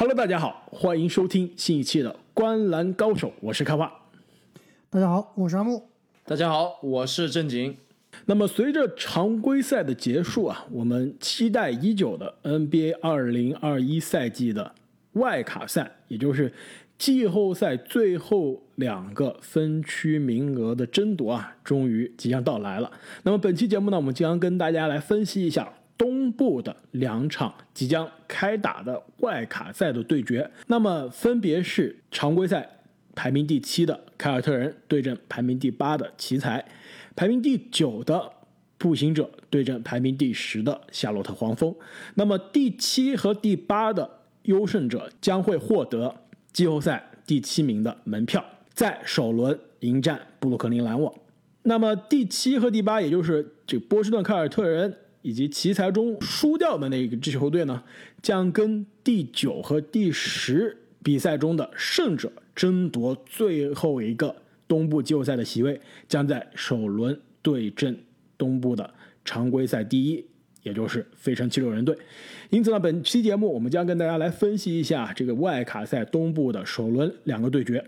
Hello，大家好，欢迎收听新一期的《观篮高手》，我是开花。大家好，我是阿木。大家好，我是正经。那么，随着常规赛的结束啊，我们期待已久的 NBA 2021赛季的外卡赛，也就是季后赛最后两个分区名额的争夺啊，终于即将到来了。那么，本期节目呢，我们将跟大家来分析一下东部的两场即将开打的外卡赛的对决。那么，分别是常规赛排名第七的凯尔特人对阵排名第八的奇才。排名第九的步行者对阵排名第十的夏洛特黄蜂，那么第七和第八的优胜者将会获得季后赛第七名的门票，在首轮迎战布鲁克林篮网。那么第七和第八，也就是这波士顿凯尔特人以及奇才中输掉的那个支球队呢，将跟第九和第十比赛中的胜者争夺最后一个。东部季后赛的席位将在首轮对阵东部的常规赛第一，也就是费城七六人队。因此呢，本期节目我们将跟大家来分析一下这个外卡赛东部的首轮两个对决。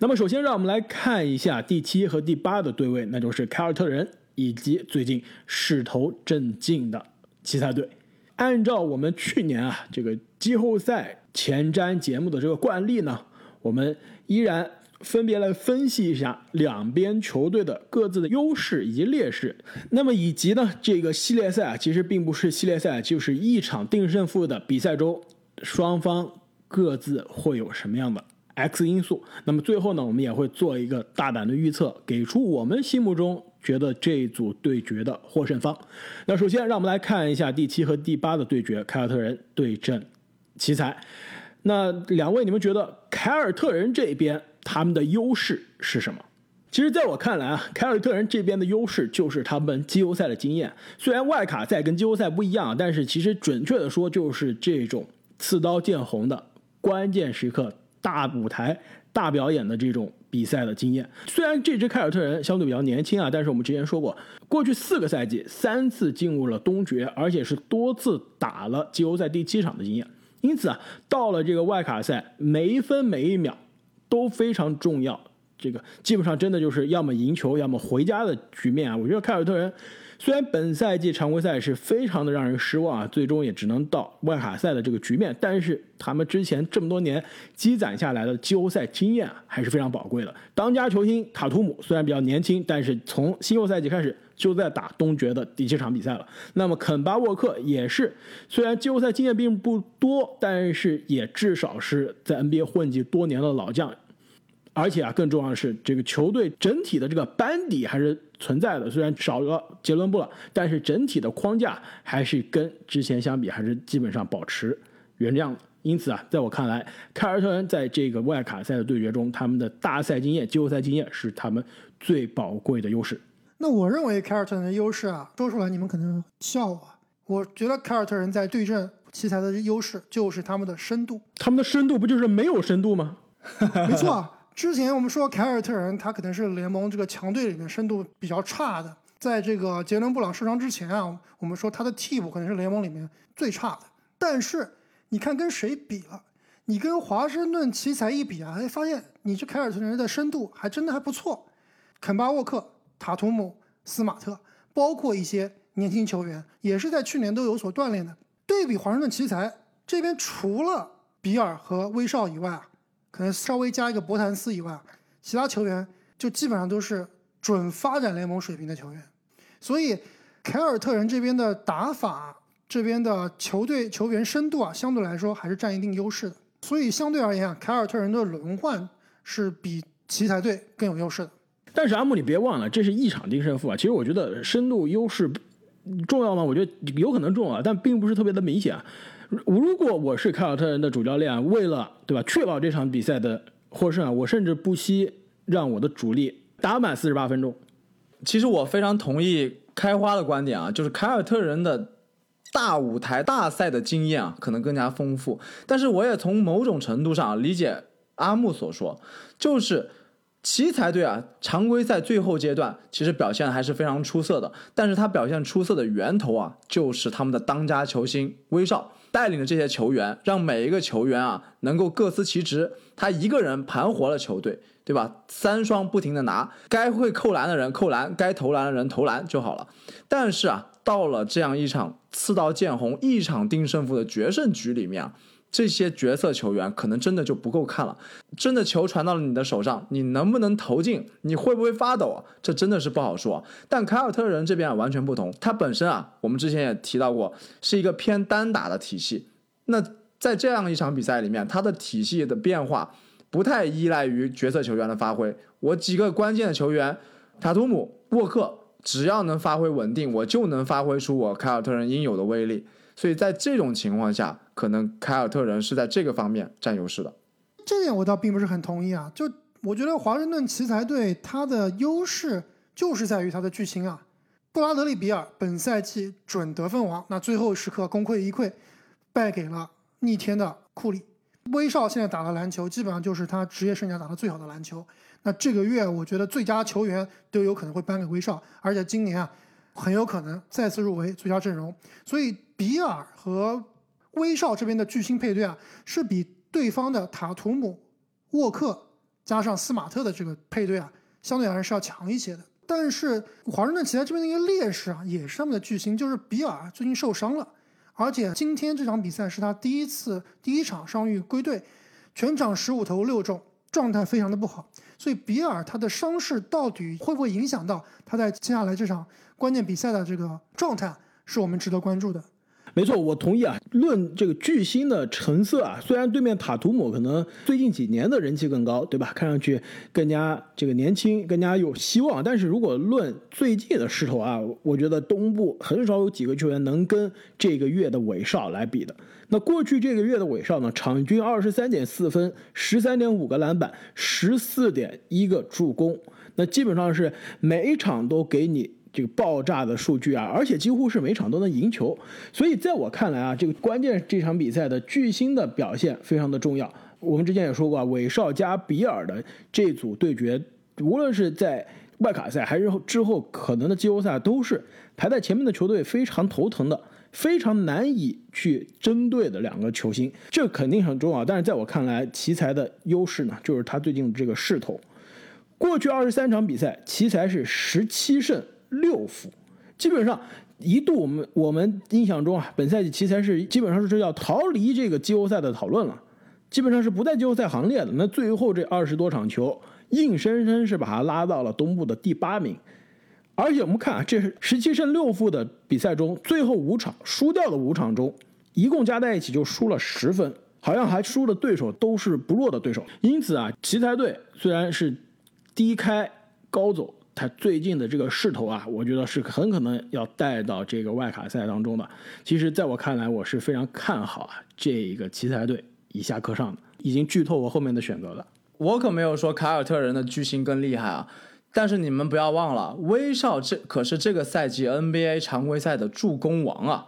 那么，首先让我们来看一下第七和第八的对位，那就是凯尔特人以及最近势头正劲的奇才队。按照我们去年啊这个季后赛前瞻节目的这个惯例呢，我们依然。分别来分析一下两边球队的各自的优势以及劣势，那么以及呢，这个系列赛啊，其实并不是系列赛，就是一场定胜负的比赛中，双方各自会有什么样的 X 因素。那么最后呢，我们也会做一个大胆的预测，给出我们心目中觉得这一组对决的获胜方。那首先让我们来看一下第七和第八的对决，凯尔特人对阵奇才。那两位，你们觉得凯尔特人这边？他们的优势是什么？其实，在我看来啊，凯尔特人这边的优势就是他们季后赛的经验。虽然外卡赛跟季后赛不一样，但是其实准确的说，就是这种刺刀见红的关键时刻、大舞台、大表演的这种比赛的经验。虽然这支凯尔特人相对比较年轻啊，但是我们之前说过，过去四个赛季三次进入了东决，而且是多次打了季后赛第七场的经验。因此啊，到了这个外卡赛，每一分每一秒。都非常重要，这个基本上真的就是要么赢球，要么回家的局面啊。我觉得凯尔特人虽然本赛季常规赛是非常的让人失望啊，最终也只能到外卡赛的这个局面，但是他们之前这么多年积攒下来的季后赛经验啊，还是非常宝贵的。当家球星塔图姆虽然比较年轻，但是从新秀赛季开始就在打东决的第七场比赛了。那么肯巴沃克也是，虽然季后赛经验并不多，但是也至少是在 NBA 混迹多年的老将。而且啊，更重要的是，这个球队整体的这个班底还是存在的。虽然少了杰伦布朗，但是整体的框架还是跟之前相比，还是基本上保持原样的。因此啊，在我看来，凯尔特人在这个外卡赛的对决中，他们的大赛经验、季后赛经验是他们最宝贵的优势。那我认为凯尔特人的优势啊，说出来你们可能笑话。我觉得凯尔特人在对阵奇才的优势就是他们的深度。他们的深度不就是没有深度吗？没错。之前我们说凯尔特人，他可能是联盟这个强队里面深度比较差的。在这个杰伦布朗受伤之前啊，我们说他的替补可能是联盟里面最差的。但是你看跟谁比了？你跟华盛顿奇才一比啊，哎，发现你这凯尔特人的深度还真的还不错。肯巴沃克、塔图姆、斯马特，包括一些年轻球员，也是在去年都有所锻炼的。对比华盛顿奇才这边，除了比尔和威少以外啊。可能稍微加一个博坦斯以外，其他球员就基本上都是准发展联盟水平的球员，所以凯尔特人这边的打法，这边的球队球员深度啊，相对来说还是占一定优势的。所以相对而言啊，凯尔特人的轮换是比奇才队更有优势的。但是阿木，你别忘了，这是一场定胜负啊。其实我觉得深度优势重要吗？我觉得有可能重要，但并不是特别的明显。如果我是凯尔特人的主教练，为了对吧确保这场比赛的获胜啊，我甚至不惜让我的主力打满四十八分钟。其实我非常同意开花的观点啊，就是凯尔特人的大舞台大赛的经验啊，可能更加丰富。但是我也从某种程度上理解阿木所说，就是。奇才队啊，常规赛最后阶段其实表现还是非常出色的。但是他表现出色的源头啊，就是他们的当家球星威少。带领着这些球员，让每一个球员啊能够各司其职。他一个人盘活了球队，对吧？三双不停的拿，该会扣篮的人扣篮，该投篮的人投篮就好了。但是啊，到了这样一场刺刀见红、一场定胜负的决胜局里面啊。这些角色球员可能真的就不够看了，真的球传到了你的手上，你能不能投进？你会不会发抖？这真的是不好说。但凯尔特人这边啊完全不同，他本身啊，我们之前也提到过，是一个偏单打的体系。那在这样一场比赛里面，他的体系的变化不太依赖于角色球员的发挥。我几个关键的球员，塔图姆、沃克，只要能发挥稳定，我就能发挥出我凯尔特人应有的威力。所以在这种情况下，可能凯尔特人是在这个方面占优势的。这点我倒并不是很同意啊。就我觉得华盛顿奇才队它的优势就是在于它的巨星啊，布拉德利比尔本赛季准得分王，那最后时刻功亏一篑，败给了逆天的库里。威少现在打的篮球基本上就是他职业生涯打的最好的篮球。那这个月我觉得最佳球员都有可能会颁给威少，而且今年啊很有可能再次入围最佳阵容。所以。比尔和威少这边的巨星配对啊，是比对方的塔图姆、沃克加上斯马特的这个配对啊，相对来说是要强一些的。但是华盛顿奇才这边的一个劣势啊，也是他们的巨星，就是比尔最近受伤了，而且今天这场比赛是他第一次第一场伤愈归队，全场十五投六中，状态非常的不好。所以比尔他的伤势到底会不会影响到他在接下来这场关键比赛的这个状态，是我们值得关注的。没错，我同意啊。论这个巨星的成色啊，虽然对面塔图姆可能最近几年的人气更高，对吧？看上去更加这个年轻，更加有希望。但是如果论最近的势头啊，我觉得东部很少有几个球员能跟这个月的韦少来比的。那过去这个月的韦少呢，场均二十三点四分，十三点五个篮板，十四点一个助攻，那基本上是每一场都给你。这个爆炸的数据啊，而且几乎是每场都能赢球，所以在我看来啊，这个关键这场比赛的巨星的表现非常的重要。我们之前也说过啊，韦少加比尔的这组对决，无论是在外卡赛还是之后可能的季后赛，都是排在前面的球队非常头疼的，非常难以去针对的两个球星，这肯定很重要。但是在我看来，奇才的优势呢，就是他最近这个势头。过去二十三场比赛，奇才是十七胜。六负，基本上一度我们我们印象中啊，本赛季奇才是基本上是要逃离这个季后赛的讨论了，基本上是不在季后赛行列的。那最后这二十多场球，硬生生是把他拉到了东部的第八名。而且我们看啊，这是十七胜六负的比赛中，最后五场输掉的五场中，一共加在一起就输了十分，好像还输的对手都是不弱的对手。因此啊，奇才队虽然是低开高走。他最近的这个势头啊，我觉得是很可能要带到这个外卡赛当中的。其实，在我看来，我是非常看好啊这一个奇才队以下课上的，已经剧透我后面的选择了。我可没有说凯尔特人的巨星更厉害啊，但是你们不要忘了，威少这可是这个赛季 NBA 常规赛的助攻王啊，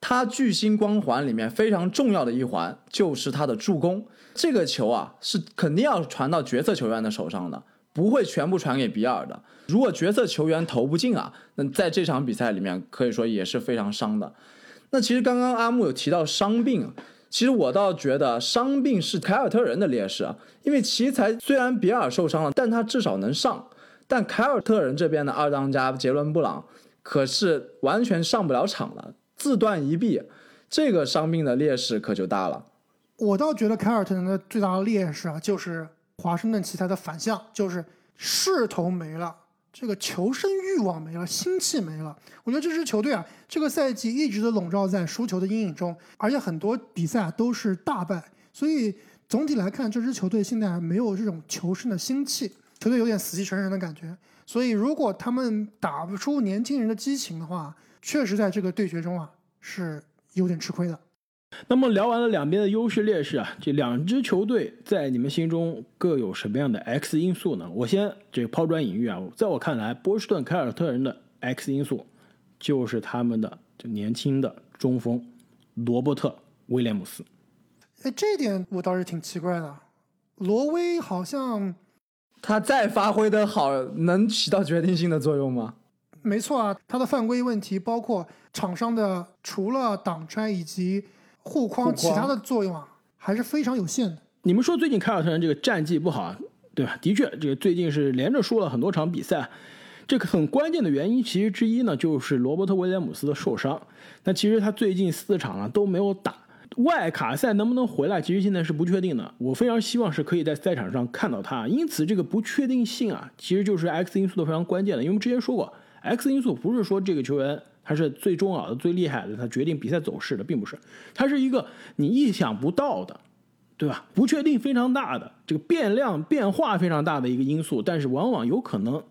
他巨星光环里面非常重要的一环就是他的助攻，这个球啊是肯定要传到角色球员的手上的。不会全部传给比尔的。如果角色球员投不进啊，那在这场比赛里面可以说也是非常伤的。那其实刚刚阿木有提到伤病，其实我倒觉得伤病是凯尔特人的劣势啊。因为奇才虽然比尔受伤了，但他至少能上。但凯尔特人这边的二当家杰伦布朗可是完全上不了场了，自断一臂，这个伤病的劣势可就大了。我倒觉得凯尔特人的最大的劣势啊，就是。华盛顿奇才的反向就是势头没了，这个求胜欲望没了，心气没了。我觉得这支球队啊，这个赛季一直都笼罩在输球的阴影中，而且很多比赛都是大败。所以总体来看，这支球队现在还没有这种求胜的心气，球队有点死气沉沉的感觉。所以如果他们打不出年轻人的激情的话，确实在这个对决中啊是有点吃亏的。那么聊完了两边的优势劣势啊，这两支球队在你们心中各有什么样的 X 因素呢？我先这个抛砖引玉啊，在我看来，波士顿凯尔特人的 X 因素就是他们的这年轻的中锋罗伯特威廉姆斯。哎，这点我倒是挺奇怪的，罗威好像他再发挥的好，能起到决定性的作用吗？没错啊，他的犯规问题包括场上的除了挡拆以及护框其他的作用啊，还是非常有限的。你们说最近凯尔特人这个战绩不好，对吧？的确，这个最近是连着输了很多场比赛。这个很关键的原因，其实之一呢，就是罗伯特威廉姆斯的受伤。那其实他最近四场啊都没有打，外卡赛能不能回来，其实现在是不确定的。我非常希望是可以在赛场上看到他。因此，这个不确定性啊，其实就是 X 因素的非常关键的。因为我们之前说过，X 因素不是说这个球员他是最重要的、最厉害的，他决定比赛走势的，并不是。他是一个你意想不到的。对吧？不确定非常大的这个变量变化非常大的一个因素，但是往往有可能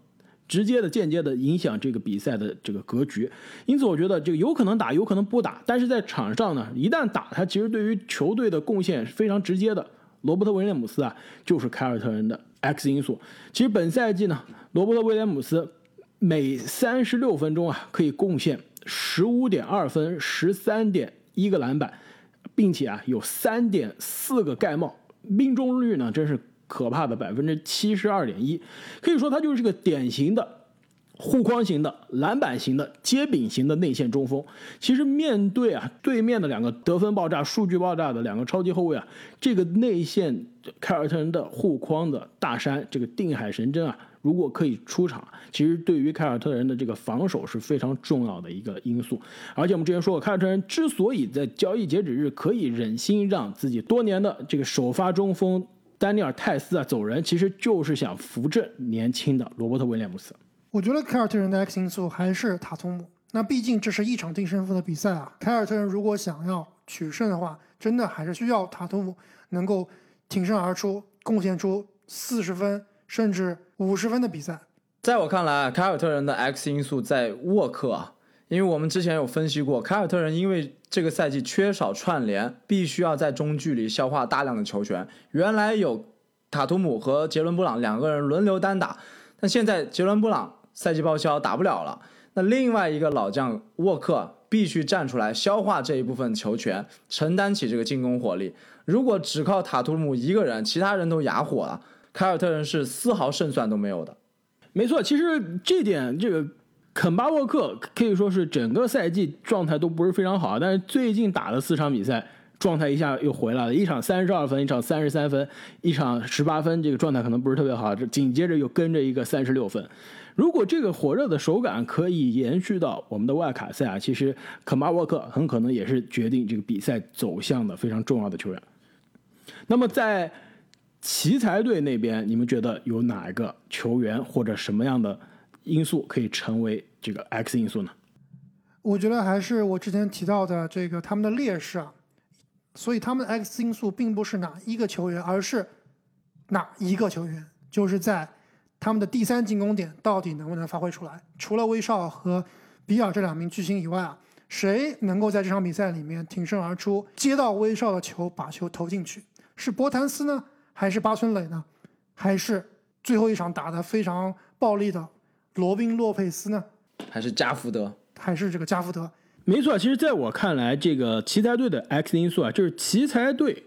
直接的、间接的影响这个比赛的这个格局。因此，我觉得这个有可能打，有可能不打。但是在场上呢，一旦打，他其实对于球队的贡献是非常直接的。罗伯特威廉姆斯啊，就是凯尔特人的 X 因素。其实本赛季呢，罗伯特威廉姆斯每三十六分钟啊，可以贡献十五点二分、十三点一个篮板。并且啊，有三点四个盖帽，命中率呢，真是可怕的百分之七十二点一，可以说他就是个典型的护框型的、篮板型的、接柄型的内线中锋。其实面对啊对面的两个得分爆炸、数据爆炸的两个超级后卫啊，这个内线凯尔特人的护框的大山，这个定海神针啊。如果可以出场，其实对于凯尔特人的这个防守是非常重要的一个因素。而且我们之前说过，凯尔特人之所以在交易截止日可以忍心让自己多年的这个首发中锋丹尼尔泰斯啊走人，其实就是想扶正年轻的罗伯特威廉姆斯。我觉得凯尔特人的 X 因素还是塔图姆。那毕竟这是一场定胜负的比赛啊，凯尔特人如果想要取胜的话，真的还是需要塔图姆能够挺身而出，贡献出四十分。甚至五十分的比赛，在我看来，凯尔特人的 X 因素在沃克啊，因为我们之前有分析过，凯尔特人因为这个赛季缺少串联，必须要在中距离消化大量的球权。原来有塔图姆和杰伦布朗两个人轮流单打，但现在杰伦布朗赛季报销打不了了，那另外一个老将沃克必须站出来消化这一部分球权，承担起这个进攻火力。如果只靠塔图姆一个人，其他人都哑火了。凯尔特人是丝毫胜算都没有的，没错。其实这点，这个肯巴沃克可以说是整个赛季状态都不是非常好，但是最近打了四场比赛，状态一下又回来了。一场三十二分，一场三十三分，一场十八分，这个状态可能不是特别好。这紧接着又跟着一个三十六分。如果这个火热的手感可以延续到我们的外卡赛啊，其实肯巴沃克很可能也是决定这个比赛走向的非常重要的球员。那么在。奇才队那边，你们觉得有哪一个球员或者什么样的因素可以成为这个 X 因素呢？我觉得还是我之前提到的这个他们的劣势啊，所以他们的 X 因素并不是哪一个球员，而是哪一个球员，就是在他们的第三进攻点到底能不能发挥出来。除了威少和比尔这两名巨星以外啊，谁能够在这场比赛里面挺身而出，接到威少的球，把球投进去？是博坦斯呢？还是巴村磊呢？还是最后一场打得非常暴力的罗宾洛佩斯呢？还是加福德？还是这个加福德？没错，其实在我看来，这个奇才队的 X 因素啊，就是奇才队。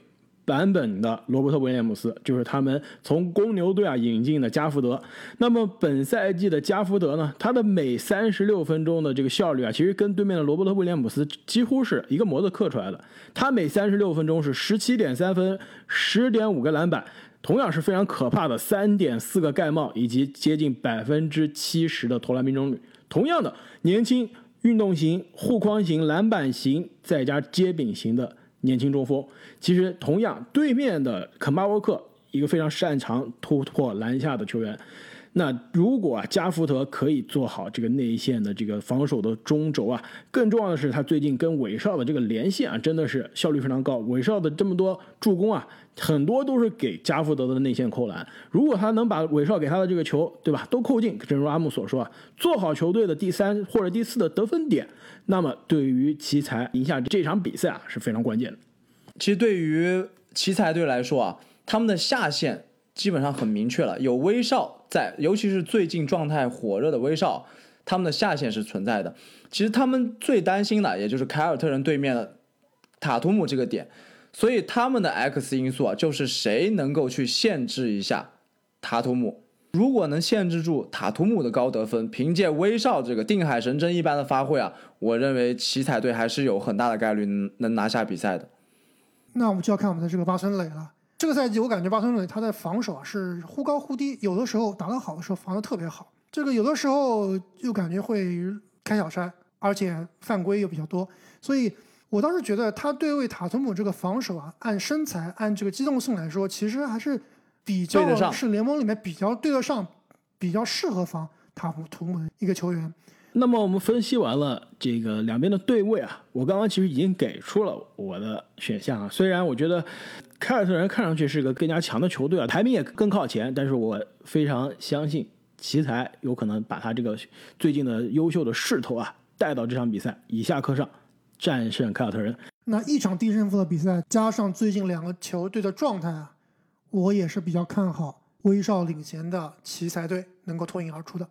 版本的罗伯特威廉姆斯就是他们从公牛队啊引进的加福德。那么本赛季的加福德呢，他的每三十六分钟的这个效率啊，其实跟对面的罗伯特威廉姆斯几乎是一个模子刻出来的。他每三十六分钟是十七点三分，十点五个篮板，同样是非常可怕的三点四个盖帽，以及接近百分之七十的投篮命中率。同样的，年轻、运动型、护框型、篮板型，再加接柄型的。年轻中锋，其实同样对面的肯巴沃克，一个非常擅长突破篮下的球员。那如果啊加福德可以做好这个内线的这个防守的中轴啊，更重要的是他最近跟韦少的这个连线啊，真的是效率非常高。韦少的这么多助攻啊，很多都是给加福德的内线扣篮。如果他能把韦少给他的这个球，对吧，都扣进，正如阿木所说啊，做好球队的第三或者第四的得分点，那么对于奇才赢下这场比赛啊是非常关键的。其实对于奇才队来说啊，他们的下限。基本上很明确了，有威少在，尤其是最近状态火热的威少，他们的下限是存在的。其实他们最担心的，也就是凯尔特人对面的塔图姆这个点，所以他们的 X 因素啊，就是谁能够去限制一下塔图姆。如果能限制住塔图姆的高得分，凭借威少这个定海神针一般的发挥啊，我认为奇才队还是有很大的概率能能拿下比赛的。那我们就要看我们的这个巴孙磊了。这个赛季我感觉巴孙磊他在防守啊是忽高忽低，有的时候打得好的时候防得特别好，这个有的时候又感觉会开小差，而且犯规又比较多，所以我倒是觉得他对位塔图姆这个防守啊，按身材按这个机动性来说，其实还是比较是联盟里面比较对得上、比较适合防塔图姆的一个球员。那么我们分析完了这个两边的对位啊，我刚刚其实已经给出了我的选项啊。虽然我觉得凯尔特人看上去是个更加强的球队啊，排名也更靠前，但是我非常相信奇才有可能把他这个最近的优秀的势头啊带到这场比赛，以下课上，战胜凯尔特人。那一场低胜负的比赛，加上最近两个球队的状态啊，我也是比较看好威少领衔的奇才队能够脱颖而出的。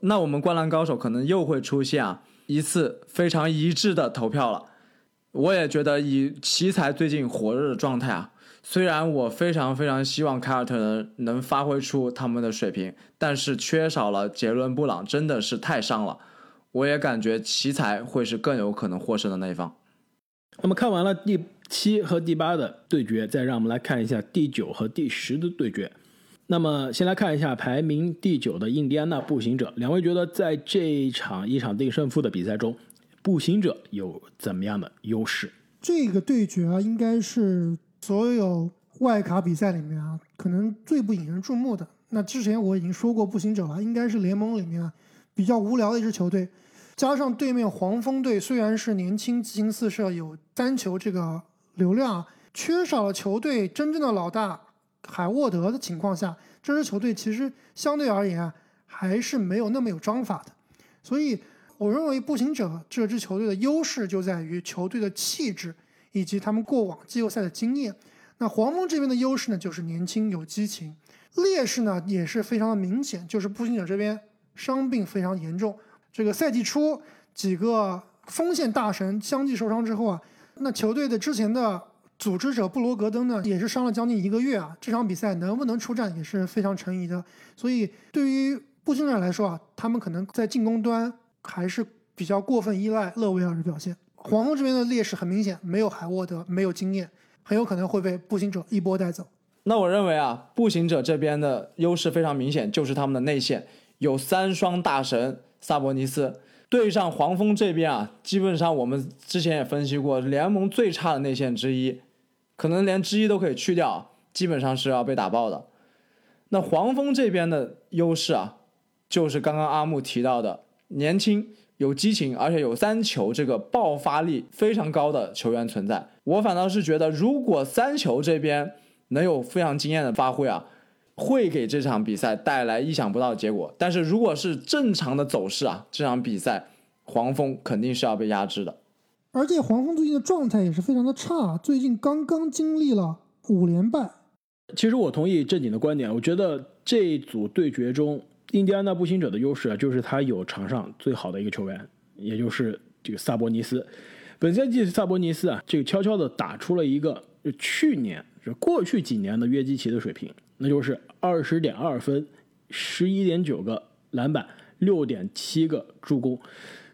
那我们灌篮高手可能又会出现啊一次非常一致的投票了。我也觉得以奇才最近火热的状态啊，虽然我非常非常希望凯尔特人能发挥出他们的水平，但是缺少了杰伦布朗真的是太伤了。我也感觉奇才会是更有可能获胜的那一方。那么看完了第七和第八的对决，再让我们来看一下第九和第十的对决。那么先来看一下排名第九的印第安纳步行者，两位觉得在这一场一场定胜负的比赛中，步行者有怎么样的优势？这个对决啊，应该是所有外卡比赛里面啊，可能最不引人注目的。那之前我已经说过，步行者了，应该是联盟里面比较无聊的一支球队。加上对面黄蜂队虽然是年轻激情四射，有单球这个流量，缺少了球队真正的老大海沃德的情况下，这支球队其实相对而言啊，还是没有那么有章法的。所以我认为步行者这支球队的优势就在于球队的气质以及他们过往季后赛的经验。那黄蜂这边的优势呢，就是年轻有激情；劣势呢也是非常的明显，就是步行者这边伤病非常严重。这个赛季初几个锋线大神相继受伤之后啊，那球队的之前的组织者布罗格登呢，也是伤了将近一个月啊。这场比赛能不能出战也是非常成疑的。所以对于步行者来说啊，他们可能在进攻端还是比较过分依赖勒维尔的表现。黄蜂这边的劣势很明显，没有海沃德，没有经验，很有可能会被步行者一波带走。那我认为啊，步行者这边的优势非常明显，就是他们的内线有三双大神萨博尼斯，对上黄蜂这边啊，基本上我们之前也分析过，联盟最差的内线之一，可能连之一都可以去掉，基本上是要被打爆的。那黄蜂这边的优势啊，就是刚刚阿木提到的年轻、有激情，而且有三球这个爆发力非常高的球员存在。我反倒是觉得，如果三球这边能有非常惊艳的发挥啊，会给这场比赛带来意想不到的结果。但是如果是正常的走势啊，这场比赛黄蜂肯定是要被压制的。而且黄蜂最近的状态也是非常的差，最近刚刚经历了五连败。其实我同意正经的观点，我觉得这一组对决中，印第安纳步行者的优势啊，就是他有场上最好的一个球员，也就是这个萨博尼斯。本赛季萨博尼斯啊，这个悄悄的打出了一个就去年就过去几年的约基奇的水平，那就是二十点二分，十一点九个篮板，六点七个助攻。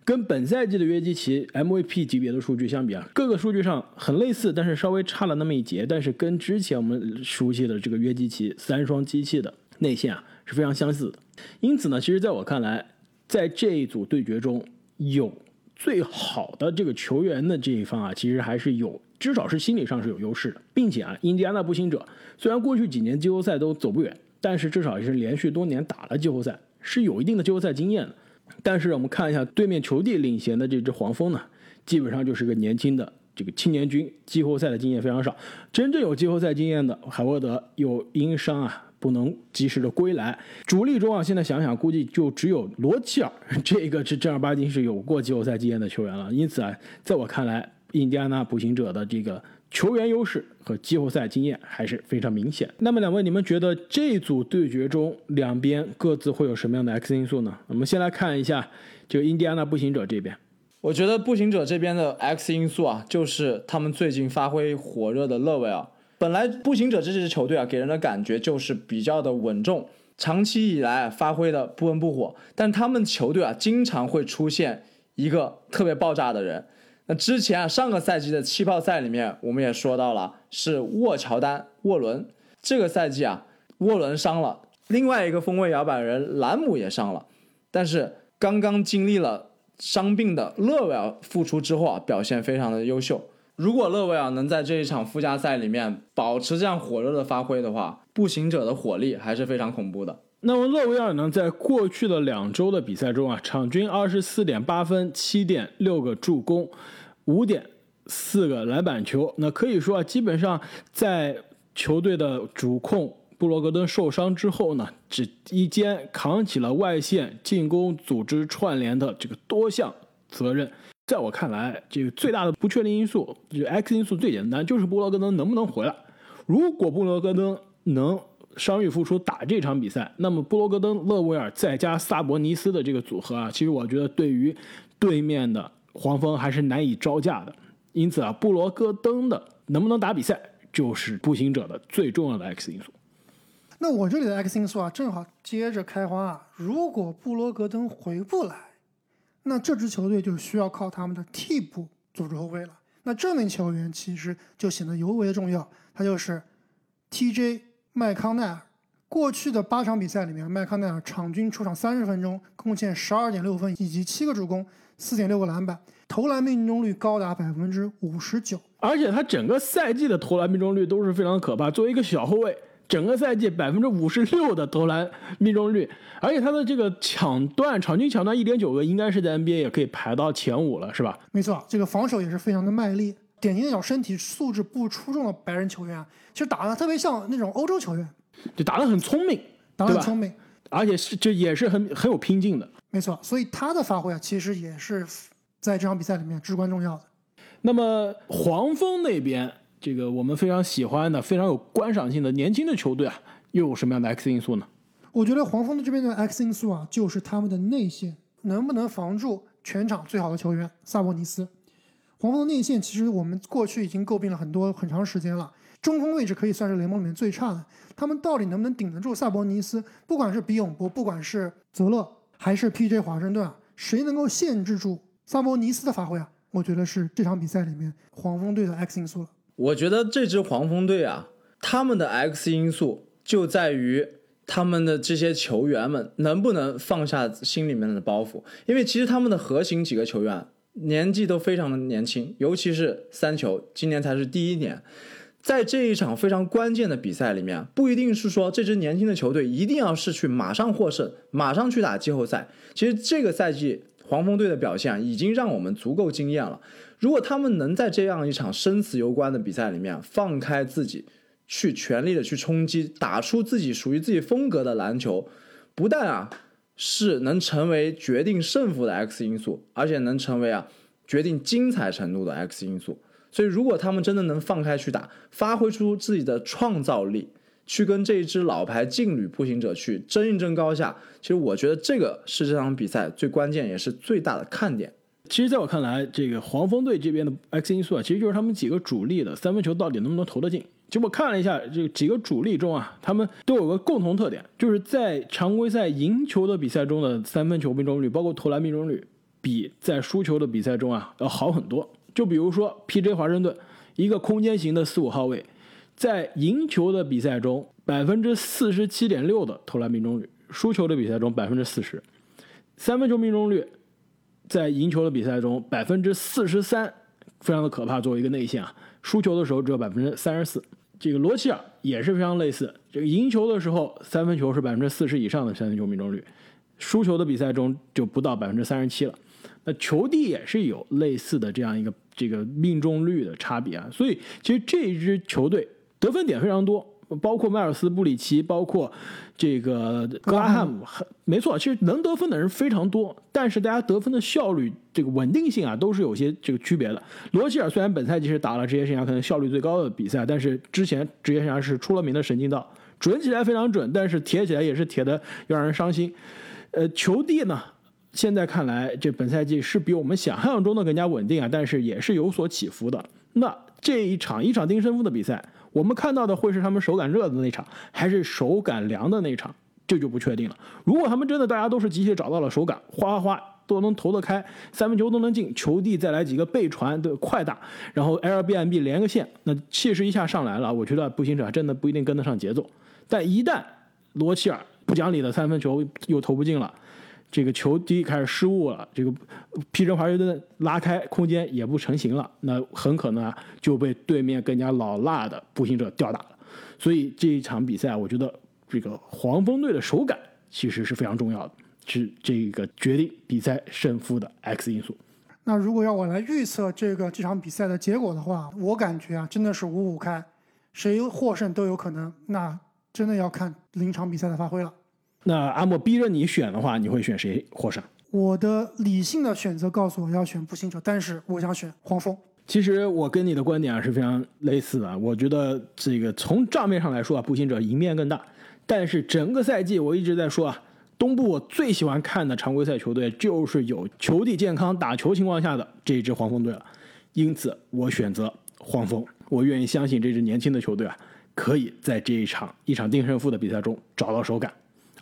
跟本赛季的约基奇 MVP 级别的数据相比啊，各个数据上很类似，但是稍微差了那么一截。但是跟之前我们熟悉的这个约基奇三双机器的内线啊是非常相似的。因此呢，其实在我看来，在这一组对决中，有最好的这个球员的这一方啊，其实还是有，至少是心理上是有优势的，并且啊，印第安纳步行者虽然过去几年季后赛都走不远，但是至少也是连续多年打了季后赛，是有一定的季后赛经验的。但是我们看一下对面球队领衔的这支黄蜂呢，基本上就是个年轻的这个青年军，季后赛的经验非常少。真正有季后赛经验的海沃德又因伤啊不能及时的归来。主力中啊，现在想想估计就只有罗齐尔 这个是正儿八经是有过季后赛经验的球员了。因此啊，在我看来，印第安纳步行者的这个球员优势和季后赛经验还是非常明显。那么两位，你们觉得这组对决中两边各自会有什么样的 X 因素呢？我们先来看一下，就印第安纳步行者这边。我觉得步行者这边的 X 因素啊，就是他们最近发挥火热的勒维尔。本来步行者这支球队啊，给人的感觉就是比较的稳重，长期以来发挥的不温不火。但他们球队啊，经常会出现一个特别爆炸的人。那之前啊，上个赛季的气泡赛里面，我们也说到了是沃乔丹、沃伦。这个赛季啊，沃伦伤了，另外一个锋位摇摆人兰姆也伤了。但是刚刚经历了伤病的勒维尔复出之后啊，表现非常的优秀。如果勒维尔能在这一场附加赛里面保持这样火热的发挥的话，步行者的火力还是非常恐怖的。那么勒维尔呢，在过去的两周的比赛中啊，场均二十四点八分、七点六个助攻、五点四个篮板球。那可以说啊，基本上在球队的主控布罗格登受伤之后呢，只一肩扛起了外线进攻组织串联的这个多项责任。在我看来，这个最大的不确定因素，就 X 因素最简单，就是布罗格登能不能回来。如果布罗格登能伤愈复出打这场比赛，那么布罗格登、勒维尔再加萨博尼斯的这个组合啊，其实我觉得对于对面的黄蜂还是难以招架的。因此啊，布罗格登的能不能打比赛，就是步行者的最重要的 X 因素。那我这里的 X 因素啊，正好接着开花啊。如果布罗格登回不来，那这支球队就需要靠他们的替补组织后卫了。那这名球员其实就显得尤为的重要，他就是 TJ。麦康奈尔过去的八场比赛里面，麦康奈尔场均出场三十分钟，贡献十二点六分以及七个助攻，四点六个篮板，投篮命中率高达百分之五十九。而且他整个赛季的投篮命中率都是非常可怕。作为一个小后卫，整个赛季百分之五十六的投篮命中率，而且他的这个抢断场均抢断一点九个，应该是在 NBA 也可以排到前五了，是吧？没错，这个防守也是非常的卖力。典型那种身体素质不出众的白人球员啊，其实打的特别像那种欧洲球员，就打得很聪明，打得很聪明，而且是就也是很很有拼劲的。没错，所以他的发挥啊，其实也是在这场比赛里面至关重要的。那么黄蜂那边，这个我们非常喜欢的、非常有观赏性的年轻的球队啊，又有什么样的 X 因素呢？我觉得黄蜂的这边的 X 因素啊，就是他们的内线能不能防住全场最好的球员萨博尼斯。黄蜂的内线其实我们过去已经诟病了很多很长时间了，中锋位置可以算是联盟里面最差的。他们到底能不能顶得住萨博尼斯？不管是比永博，不管是泽勒，还是 P.J. 华盛顿啊，谁能够限制住萨博尼斯的发挥啊？我觉得是这场比赛里面黄蜂队的 X 因素了。我觉得这支黄蜂队啊，他们的 X 因素就在于他们的这些球员们能不能放下心里面的包袱，因为其实他们的核心几个球员。年纪都非常的年轻，尤其是三球，今年才是第一年，在这一场非常关键的比赛里面，不一定是说这支年轻的球队一定要是去马上获胜，马上去打季后赛。其实这个赛季黄蜂队的表现已经让我们足够惊艳了。如果他们能在这样一场生死攸关的比赛里面放开自己，去全力的去冲击，打出自己属于自己风格的篮球，不但啊。是能成为决定胜负的 X 因素，而且能成为啊决定精彩程度的 X 因素。所以，如果他们真的能放开去打，发挥出自己的创造力，去跟这一支老牌劲旅步行者去争一争高下，其实我觉得这个是这场比赛最关键也是最大的看点。其实，在我看来，这个黄蜂队这边的 X 因素啊，其实就是他们几个主力的三分球到底能不能投得进。就我看了一下，这几个主力中啊，他们都有个共同特点，就是在常规赛赢球的比赛中的三分球命中率，包括投篮命中率，比在输球的比赛中啊要好很多。就比如说 P.J. 华盛顿，一个空间型的四五号位，在赢球的比赛中百分之四十七点六的投篮命中率，输球的比赛中百分之四十，三分球命中率，在赢球的比赛中百分之四十三，非常的可怕。作为一个内线啊，输球的时候只有百分之三十四。这个罗齐尔也是非常类似，这个赢球的时候三分球是百分之四十以上的三分球命中率，输球的比赛中就不到百分之三十七了。那球帝也是有类似的这样一个这个命中率的差别啊，所以其实这支球队得分点非常多。包括迈尔斯布里奇，包括这个格拉汉姆，没错，其实能得分的人非常多，但是大家得分的效率、这个稳定性啊，都是有些这个区别的。罗齐尔虽然本赛季是打了职业生涯可能效率最高的比赛，但是之前职业生涯是出了名的神经刀，准起来非常准，但是铁起来也是铁的要让人伤心。呃，球帝呢，现在看来这本赛季是比我们想象中的更加稳定啊，但是也是有所起伏的。那这一场一场定胜负的比赛。我们看到的会是他们手感热的那场，还是手感凉的那场，这就不确定了。如果他们真的大家都是机械找到了手感，哗哗哗都能投得开，三分球都能进，球地再来几个背传的快打，然后 L B M B 连个线，那气势一下上来了，我觉得步行者真的不一定跟得上节奏。但一旦罗齐尔不讲理的三分球又投不进了，这个球第一开始失误了，这个皮城华盛顿拉开空间也不成型了，那很可能啊就被对面更加老辣的步行者吊打了。所以这一场比赛，我觉得这个黄蜂队的手感其实是非常重要的，是这个决定比赛胜负的 X 因素。那如果要我来预测这个这场比赛的结果的话，我感觉啊，真的是五五开，谁获胜都有可能。那真的要看临场比赛的发挥了。那阿莫逼着你选的话，你会选谁获胜？我的理性的选择告诉我要选步行者，但是我想选黄蜂。其实我跟你的观点啊是非常类似的。我觉得这个从账面上来说啊，步行者赢面更大。但是整个赛季我一直在说啊，东部我最喜欢看的常规赛球队就是有球地健康打球情况下的这支黄蜂队了。因此我选择黄蜂。我愿意相信这支年轻的球队啊，可以在这一场一场定胜负的比赛中找到手感。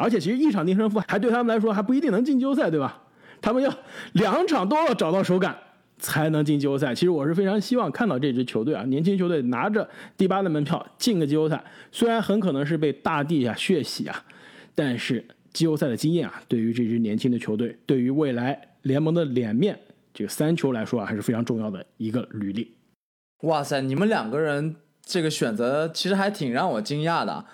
而且其实一场定胜负还对他们来说还不一定能进季后赛，对吧？他们要两场都要找到手感。才能进季后赛。其实我是非常希望看到这支球队啊，年轻球队拿着第八的门票进个季后赛。虽然很可能是被大地啊血洗啊，但是季后赛的经验啊，对于这支年轻的球队，对于未来联盟的脸面，这个三球来说啊，还是非常重要的一个履历。哇塞，你们两个人这个选择其实还挺让我惊讶的。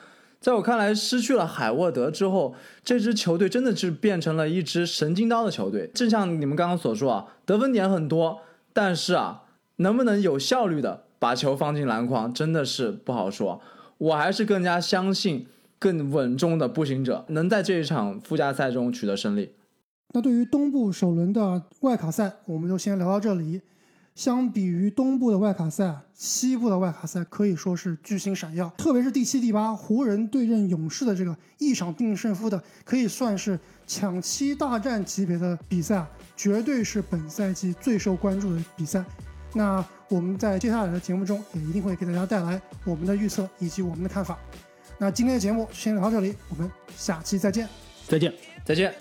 在我看来，失去了海沃德之后，这支球队真的是变成了一支神经刀的球队。正像你们刚刚所说啊，得分点很多，但是啊，能不能有效率的把球放进篮筐，真的是不好说。我还是更加相信更稳重的步行者能在这一场附加赛中取得胜利。那对于东部首轮的外卡赛，我们就先聊到这里。相比于东部的外卡赛，西部的外卡赛可以说是巨星闪耀。特别是第七、第八，湖人对阵勇士的这个一场定胜负的，可以算是抢七大战级别的比赛，绝对是本赛季最受关注的比赛。那我们在接下来的节目中，也一定会给大家带来我们的预测以及我们的看法。那今天的节目先聊到这里，我们下期再见，再见，再见。